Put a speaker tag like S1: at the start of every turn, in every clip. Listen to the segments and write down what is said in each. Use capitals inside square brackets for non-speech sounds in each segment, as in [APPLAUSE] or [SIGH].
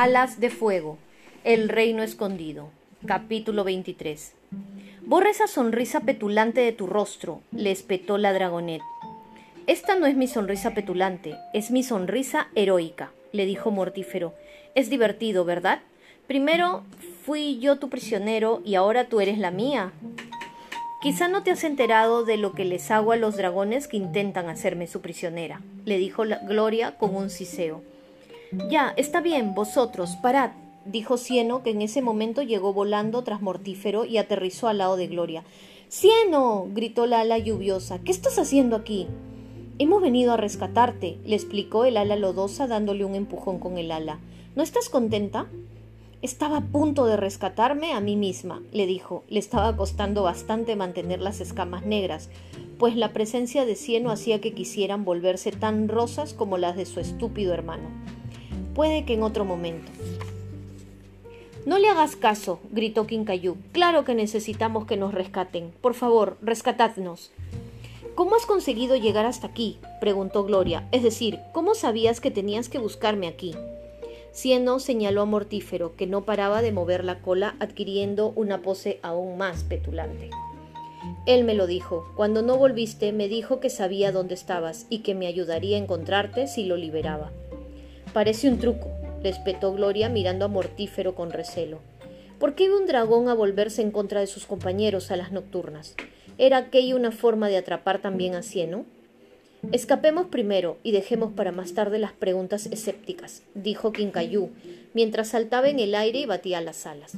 S1: Alas de Fuego, El Reino Escondido, capítulo 23. Borra esa sonrisa petulante de tu rostro, le espetó la dragonet. Esta no es mi sonrisa petulante, es mi sonrisa heroica, le dijo Mortífero. Es divertido, ¿verdad? Primero fui yo tu prisionero y ahora tú eres la mía. Quizá no te has enterado de lo que les hago a los dragones que intentan hacerme su prisionera, le dijo la Gloria con un siseo. Ya, está bien, vosotros, parad, dijo Cieno, que en ese momento llegó volando tras Mortífero y aterrizó al lado de Gloria. Cieno, gritó la ala lluviosa, ¿qué estás haciendo aquí? Hemos venido a rescatarte, le explicó el ala lodosa dándole un empujón con el ala. ¿No estás contenta? Estaba a punto de rescatarme a mí misma, le dijo. Le estaba costando bastante mantener las escamas negras, pues la presencia de Cieno hacía que quisieran volverse tan rosas como las de su estúpido hermano. Puede que en otro momento. No le hagas caso, gritó Quincayú. Claro que necesitamos que nos rescaten. Por favor, rescatadnos. ¿Cómo has conseguido llegar hasta aquí? preguntó Gloria. Es decir, ¿cómo sabías que tenías que buscarme aquí? Cieno señaló a Mortífero, que no paraba de mover la cola, adquiriendo una pose aún más petulante. Él me lo dijo. Cuando no volviste, me dijo que sabía dónde estabas y que me ayudaría a encontrarte si lo liberaba. Parece un truco, le espetó Gloria mirando a Mortífero con recelo. ¿Por qué iba un dragón a volverse en contra de sus compañeros a las nocturnas? ¿Era aquella una forma de atrapar también a Cieno? Escapemos primero y dejemos para más tarde las preguntas escépticas, dijo Quincayú, mientras saltaba en el aire y batía las alas.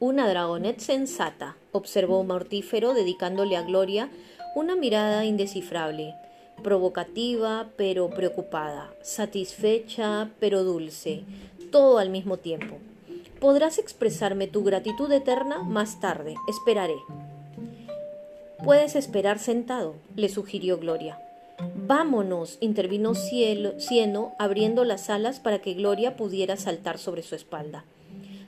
S1: Una dragonet sensata, observó Mortífero, dedicándole a Gloria una mirada indescifrable provocativa pero preocupada, satisfecha pero dulce, todo al mismo tiempo. Podrás expresarme tu gratitud eterna más tarde, esperaré. Puedes esperar sentado, le sugirió Gloria. Vámonos, intervino Cieno, abriendo las alas para que Gloria pudiera saltar sobre su espalda.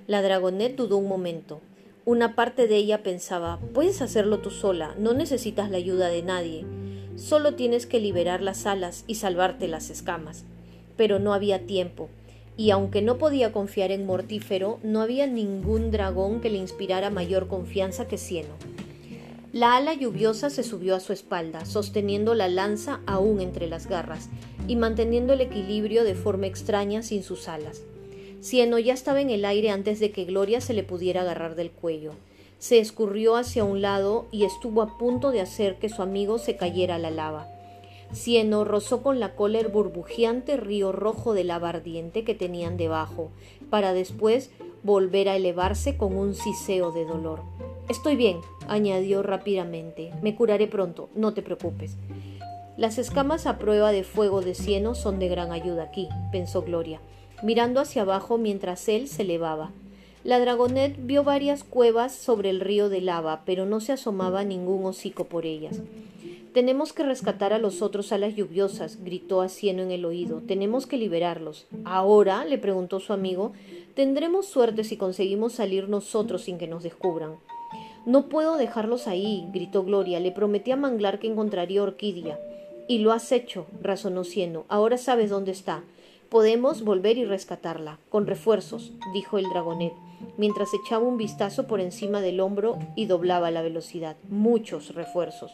S1: La dragonet dudó un momento. Una parte de ella pensaba, puedes hacerlo tú sola, no necesitas la ayuda de nadie. Solo tienes que liberar las alas y salvarte las escamas. Pero no había tiempo, y aunque no podía confiar en Mortífero, no había ningún dragón que le inspirara mayor confianza que Cieno. La ala lluviosa se subió a su espalda, sosteniendo la lanza aún entre las garras, y manteniendo el equilibrio de forma extraña sin sus alas. Cieno ya estaba en el aire antes de que Gloria se le pudiera agarrar del cuello se escurrió hacia un lado y estuvo a punto de hacer que su amigo se cayera a la lava. Cieno rozó con la cola el burbujeante río rojo de lava ardiente que tenían debajo, para después volver a elevarse con un siseo de dolor. Estoy bien, añadió rápidamente. Me curaré pronto, no te preocupes. Las escamas a prueba de fuego de cieno son de gran ayuda aquí, pensó Gloria, mirando hacia abajo mientras él se elevaba. La dragonet vio varias cuevas sobre el río de lava, pero no se asomaba ningún hocico por ellas. Tenemos que rescatar a los otros alas lluviosas, gritó a Cieno en el oído. Tenemos que liberarlos. ¿Ahora? le preguntó su amigo. Tendremos suerte si conseguimos salir nosotros sin que nos descubran. No puedo dejarlos ahí, gritó Gloria. Le prometí a Manglar que encontraría Orquídea. Y lo has hecho, razonó Cieno. Ahora sabes dónde está. Podemos volver y rescatarla, con refuerzos, dijo el dragonet mientras echaba un vistazo por encima del hombro y doblaba la velocidad. Muchos refuerzos.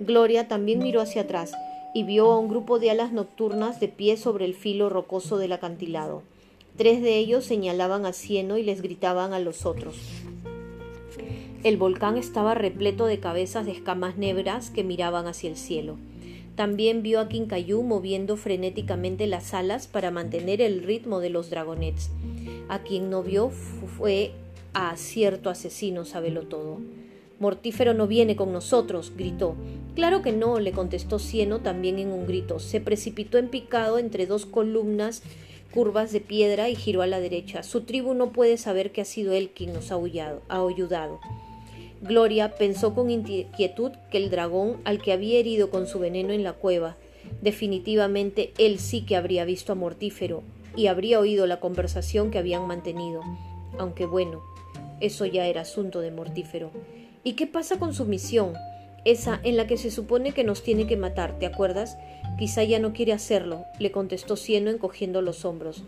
S1: Gloria también miró hacia atrás y vio a un grupo de alas nocturnas de pie sobre el filo rocoso del acantilado. Tres de ellos señalaban a Cieno y les gritaban a los otros. El volcán estaba repleto de cabezas de escamas negras que miraban hacia el cielo. También vio a Quincayú moviendo frenéticamente las alas para mantener el ritmo de los dragonets. A quien no vio fue a cierto asesino, sabelo todo. Mortífero no viene con nosotros, gritó. Claro que no, le contestó Cieno también en un grito. Se precipitó en picado entre dos columnas curvas de piedra y giró a la derecha. Su tribu no puede saber que ha sido él quien nos ha, ha ayudado. Gloria pensó con inquietud que el dragón al que había herido con su veneno en la cueva, definitivamente él sí que habría visto a Mortífero y habría oído la conversación que habían mantenido. Aunque bueno, eso ya era asunto de mortífero. ¿Y qué pasa con su misión? Esa en la que se supone que nos tiene que matar, ¿te acuerdas? Quizá ya no quiere hacerlo, le contestó Cieno encogiendo los hombros.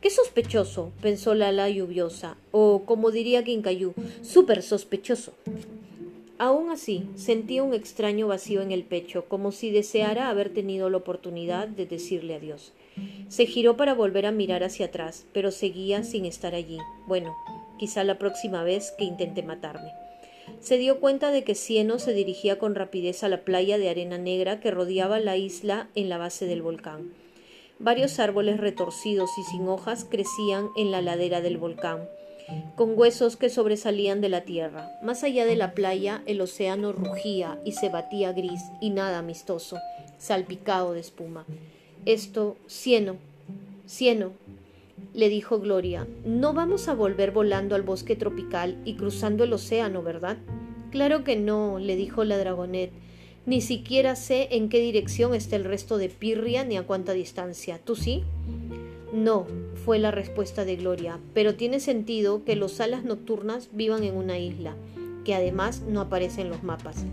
S1: Qué sospechoso, pensó Lala lluviosa, o como diría Quincayú, súper sospechoso. Aún así, sentía un extraño vacío en el pecho, como si deseara haber tenido la oportunidad de decirle adiós. Se giró para volver a mirar hacia atrás, pero seguía sin estar allí. Bueno, quizá la próxima vez que intente matarme. Se dio cuenta de que Cieno se dirigía con rapidez a la playa de arena negra que rodeaba la isla en la base del volcán. Varios árboles retorcidos y sin hojas crecían en la ladera del volcán con huesos que sobresalían de la tierra. Más allá de la playa el océano rugía y se batía gris y nada amistoso, salpicado de espuma. Esto, cieno, cieno, le dijo Gloria, no vamos a volver volando al bosque tropical y cruzando el océano, ¿verdad? Claro que no, le dijo la dragonet. Ni siquiera sé en qué dirección está el resto de Pirria ni a cuánta distancia. ¿Tú sí? No, fue la respuesta de Gloria, pero tiene sentido que los alas nocturnas vivan en una isla, que además no aparece en los mapas.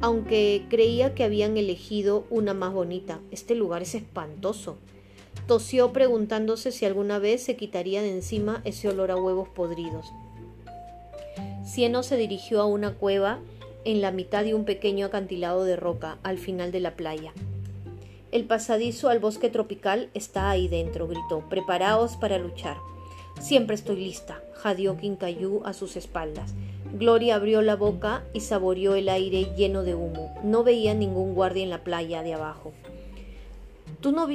S1: Aunque creía que habían elegido una más bonita, este lugar es espantoso. Tosió preguntándose si alguna vez se quitaría de encima ese olor a huevos podridos. Cieno se dirigió a una cueva en la mitad de un pequeño acantilado de roca al final de la playa. El pasadizo al bosque tropical está ahí dentro, gritó. Preparaos para luchar. Siempre estoy lista, jadeó Quincayú a sus espaldas. Gloria abrió la boca y saboreó el aire lleno de humo. No veía ningún guardia en la playa de abajo. ¿Tú no,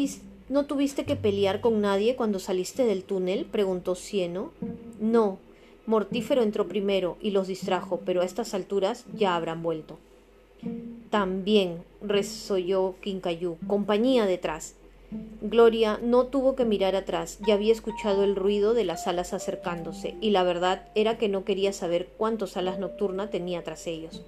S1: no tuviste que pelear con nadie cuando saliste del túnel? preguntó Cieno. No. Mortífero entró primero y los distrajo, pero a estas alturas ya habrán vuelto. También, resolló Quincayú, compañía detrás. Gloria no tuvo que mirar atrás, ya había escuchado el ruido de las alas acercándose, y la verdad era que no quería saber cuántos alas nocturna tenía tras ellos.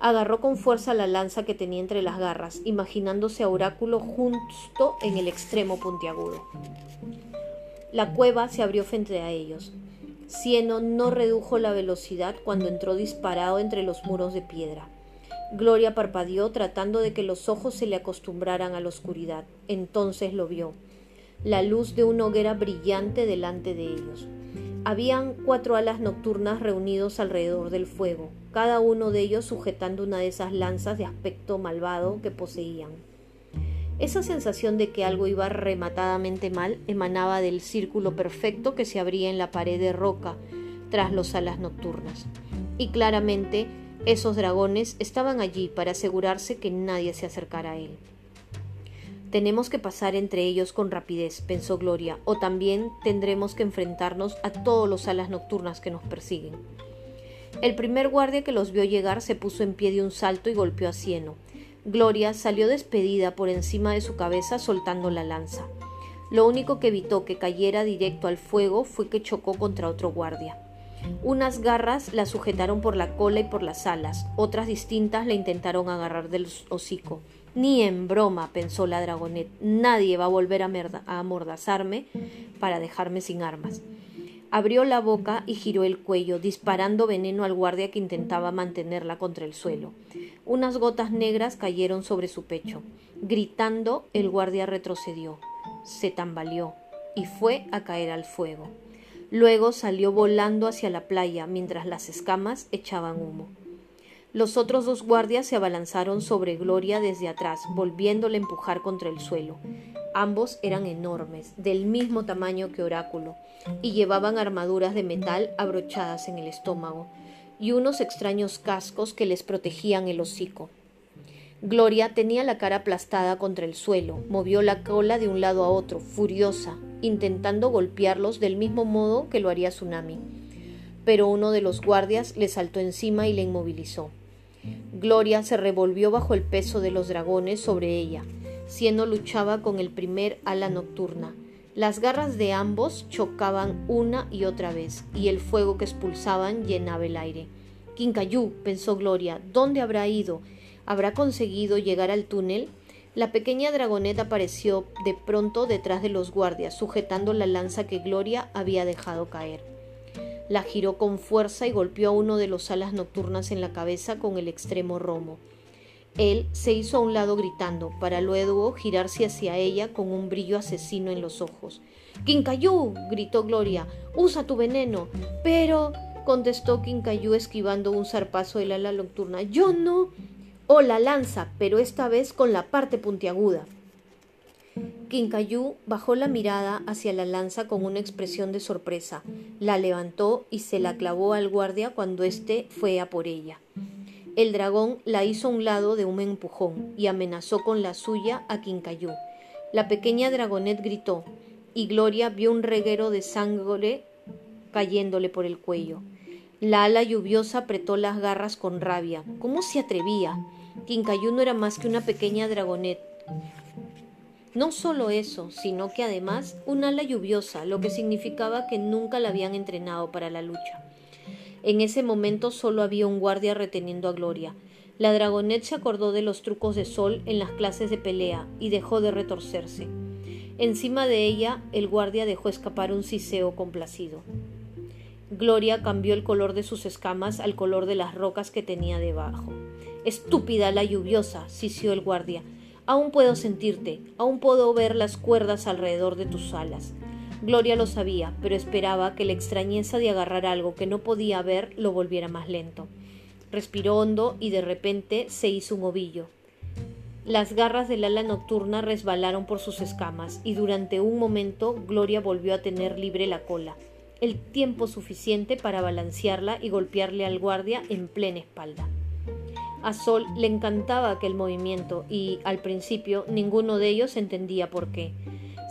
S1: Agarró con fuerza la lanza que tenía entre las garras, imaginándose a Oráculo justo en el extremo puntiagudo. La cueva se abrió frente a ellos. Cieno no redujo la velocidad cuando entró disparado entre los muros de piedra. Gloria parpadeó tratando de que los ojos se le acostumbraran a la oscuridad. Entonces lo vio. La luz de una hoguera brillante delante de ellos. Habían cuatro alas nocturnas reunidos alrededor del fuego, cada uno de ellos sujetando una de esas lanzas de aspecto malvado que poseían. Esa sensación de que algo iba rematadamente mal emanaba del círculo perfecto que se abría en la pared de roca tras los alas nocturnas. Y claramente esos dragones estaban allí para asegurarse que nadie se acercara a él. Tenemos que pasar entre ellos con rapidez, pensó Gloria, o también tendremos que enfrentarnos a todos los alas nocturnas que nos persiguen. El primer guardia que los vio llegar se puso en pie de un salto y golpeó a Cieno. Gloria salió despedida por encima de su cabeza soltando la lanza. Lo único que evitó que cayera directo al fuego fue que chocó contra otro guardia. Unas garras la sujetaron por la cola y por las alas, otras distintas la intentaron agarrar del hocico. Ni en broma, pensó la dragonet, nadie va a volver a, a amordazarme para dejarme sin armas. Abrió la boca y giró el cuello, disparando veneno al guardia que intentaba mantenerla contra el suelo. Unas gotas negras cayeron sobre su pecho. Gritando, el guardia retrocedió, se tambaleó y fue a caer al fuego. Luego salió volando hacia la playa mientras las escamas echaban humo. Los otros dos guardias se abalanzaron sobre Gloria desde atrás, volviéndola a empujar contra el suelo. Ambos eran enormes, del mismo tamaño que Oráculo, y llevaban armaduras de metal abrochadas en el estómago, y unos extraños cascos que les protegían el hocico. Gloria tenía la cara aplastada contra el suelo, movió la cola de un lado a otro, furiosa, intentando golpearlos del mismo modo que lo haría Tsunami. Pero uno de los guardias le saltó encima y le inmovilizó. Gloria se revolvió bajo el peso de los dragones sobre ella. Siendo luchaba con el primer ala nocturna. Las garras de ambos chocaban una y otra vez, y el fuego que expulsaban llenaba el aire. Quincayú, pensó Gloria, ¿dónde habrá ido? ¿Habrá conseguido llegar al túnel? La pequeña dragoneta apareció de pronto detrás de los guardias, sujetando la lanza que Gloria había dejado caer. La giró con fuerza y golpeó a uno de los alas nocturnas en la cabeza con el extremo romo. Él se hizo a un lado gritando, para luego girarse hacia ella con un brillo asesino en los ojos. ¡Quincayú! gritó Gloria. ¡Usa tu veneno! Pero. contestó Quincayú esquivando un zarpazo del ala nocturna. Yo no. Oh, la lanza, pero esta vez con la parte puntiaguda. Quincayú bajó la mirada hacia la lanza con una expresión de sorpresa, la levantó y se la clavó al guardia cuando éste fue a por ella. El dragón la hizo a un lado de un empujón y amenazó con la suya a Quincayú. La pequeña dragonet gritó, y Gloria vio un reguero de sangre cayéndole por el cuello. La ala lluviosa apretó las garras con rabia. ¿Cómo se atrevía? Quincayú no era más que una pequeña dragonet. No solo eso, sino que además un ala lluviosa, lo que significaba que nunca la habían entrenado para la lucha. En ese momento solo había un guardia reteniendo a Gloria. La dragonet se acordó de los trucos de sol en las clases de pelea y dejó de retorcerse. Encima de ella, el guardia dejó escapar un siseo complacido. Gloria cambió el color de sus escamas al color de las rocas que tenía debajo. Estúpida la lluviosa, sisió el guardia. Aún puedo sentirte, aún puedo ver las cuerdas alrededor de tus alas. Gloria lo sabía, pero esperaba que la extrañeza de agarrar algo que no podía ver lo volviera más lento. Respiró hondo y de repente se hizo un ovillo. Las garras del ala nocturna resbalaron por sus escamas y durante un momento Gloria volvió a tener libre la cola, el tiempo suficiente para balancearla y golpearle al guardia en plena espalda. A Sol le encantaba aquel movimiento y, al principio, ninguno de ellos entendía por qué.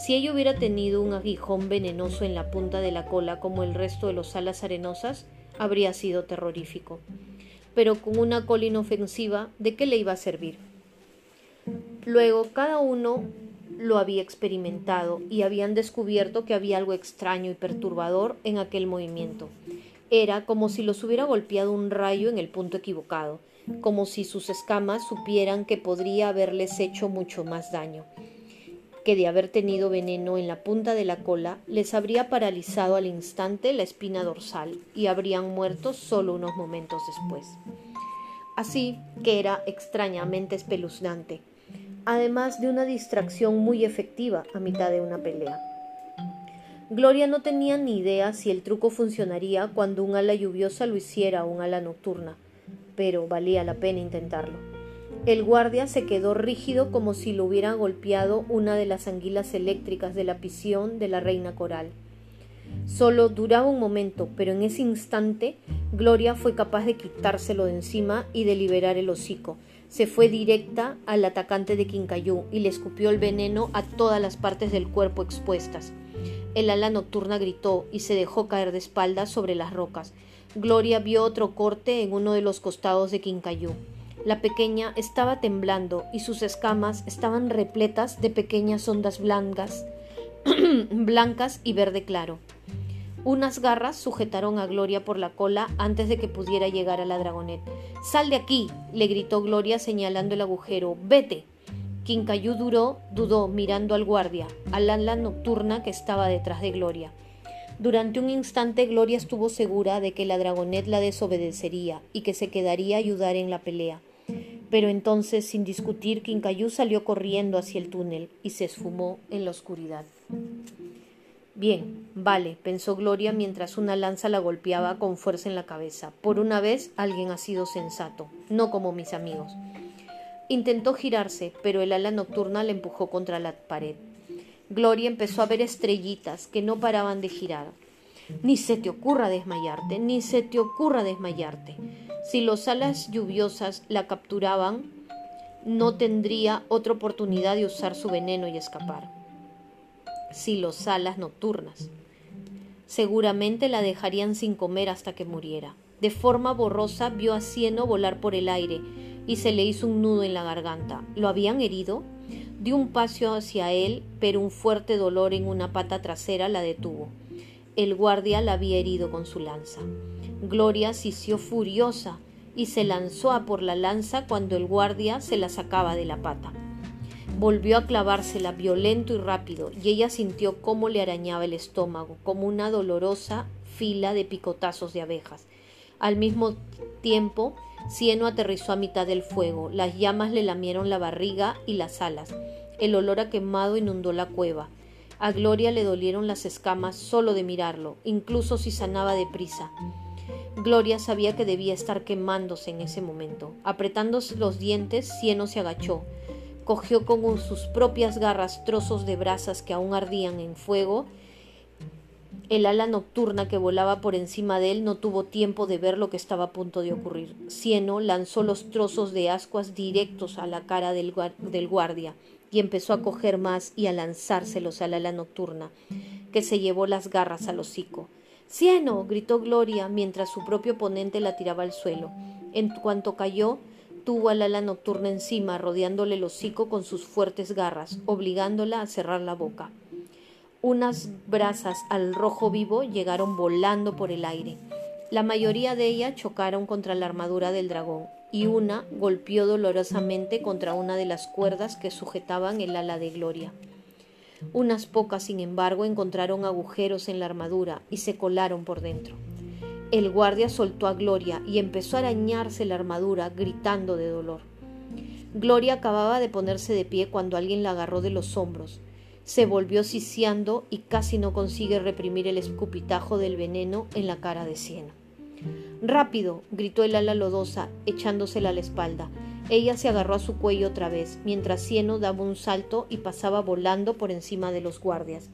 S1: Si ella hubiera tenido un aguijón venenoso en la punta de la cola como el resto de los alas arenosas, habría sido terrorífico. Pero con una cola inofensiva, ¿de qué le iba a servir? Luego cada uno lo había experimentado y habían descubierto que había algo extraño y perturbador en aquel movimiento. Era como si los hubiera golpeado un rayo en el punto equivocado, como si sus escamas supieran que podría haberles hecho mucho más daño que de haber tenido veneno en la punta de la cola les habría paralizado al instante la espina dorsal y habrían muerto solo unos momentos después. Así que era extrañamente espeluznante, además de una distracción muy efectiva a mitad de una pelea. Gloria no tenía ni idea si el truco funcionaría cuando un ala lluviosa lo hiciera un ala nocturna, pero valía la pena intentarlo. El guardia se quedó rígido como si lo hubiera golpeado una de las anguilas eléctricas de la prisión de la reina coral. Solo duraba un momento, pero en ese instante Gloria fue capaz de quitárselo de encima y de liberar el hocico. Se fue directa al atacante de Quincayú y le escupió el veneno a todas las partes del cuerpo expuestas. El ala nocturna gritó y se dejó caer de espaldas sobre las rocas. Gloria vio otro corte en uno de los costados de Quincayú. La pequeña estaba temblando y sus escamas estaban repletas de pequeñas ondas blancas, [CLEARS THROAT] blancas y verde claro. Unas garras sujetaron a Gloria por la cola antes de que pudiera llegar a la dragonet. Sal de aquí, le gritó Gloria señalando el agujero. Vete. Quincayú duró, dudó, mirando al guardia, al ala nocturna que estaba detrás de Gloria. Durante un instante Gloria estuvo segura de que la dragonet la desobedecería y que se quedaría a ayudar en la pelea. Pero entonces, sin discutir, Quincayú salió corriendo hacia el túnel y se esfumó en la oscuridad. Bien, vale, pensó Gloria mientras una lanza la golpeaba con fuerza en la cabeza. Por una vez alguien ha sido sensato, no como mis amigos. Intentó girarse, pero el ala nocturna la empujó contra la pared. Gloria empezó a ver estrellitas que no paraban de girar. Ni se te ocurra desmayarte, ni se te ocurra desmayarte. Si los alas lluviosas la capturaban, no tendría otra oportunidad de usar su veneno y escapar. Si los alas nocturnas. Seguramente la dejarían sin comer hasta que muriera. De forma borrosa vio a Cieno volar por el aire y se le hizo un nudo en la garganta. ¿Lo habían herido? Dio un paso hacia él, pero un fuerte dolor en una pata trasera la detuvo. El guardia la había herido con su lanza. Gloria sisió furiosa y se lanzó a por la lanza cuando el guardia se la sacaba de la pata. Volvió a clavársela violento y rápido, y ella sintió cómo le arañaba el estómago, como una dolorosa fila de picotazos de abejas. Al mismo tiempo, Cieno aterrizó a mitad del fuego, las llamas le lamieron la barriga y las alas, el olor a quemado inundó la cueva. A Gloria le dolieron las escamas solo de mirarlo, incluso si sanaba deprisa. Gloria sabía que debía estar quemándose en ese momento. Apretándose los dientes, Cieno se agachó. Cogió con sus propias garras trozos de brasas que aún ardían en fuego el ala nocturna que volaba por encima de él no tuvo tiempo de ver lo que estaba a punto de ocurrir. Cieno lanzó los trozos de ascuas directos a la cara del, guardia y empezó a coger más y a lanzárselos al ala nocturna, que se llevó las garras al hocico. Cieno. gritó Gloria mientras su propio oponente la tiraba al suelo. En cuanto cayó, tuvo al ala nocturna encima, rodeándole el hocico con sus fuertes garras, obligándola a cerrar la boca. Unas brasas al rojo vivo llegaron volando por el aire. La mayoría de ellas chocaron contra la armadura del dragón y una golpeó dolorosamente contra una de las cuerdas que sujetaban el ala de Gloria. Unas pocas, sin embargo, encontraron agujeros en la armadura y se colaron por dentro. El guardia soltó a Gloria y empezó a arañarse la armadura, gritando de dolor. Gloria acababa de ponerse de pie cuando alguien la agarró de los hombros se volvió siciando y casi no consigue reprimir el escupitajo del veneno en la cara de Siena. Rápido, gritó el ala lodosa, echándosela a la espalda. Ella se agarró a su cuello otra vez, mientras Cieno daba un salto y pasaba volando por encima de los guardias.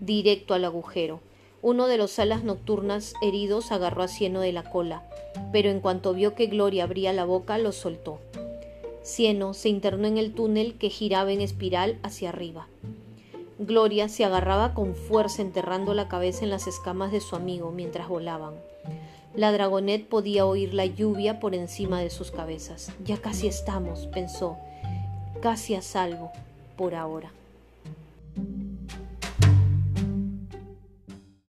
S1: Directo al agujero. Uno de los alas nocturnas heridos agarró a Cieno de la cola, pero en cuanto vio que Gloria abría la boca, lo soltó. Cieno se internó en el túnel que giraba en espiral hacia arriba. Gloria se agarraba con fuerza enterrando la cabeza en las escamas de su amigo mientras volaban. La dragonet podía oír la lluvia por encima de sus cabezas. Ya casi estamos, pensó, casi a salvo, por ahora.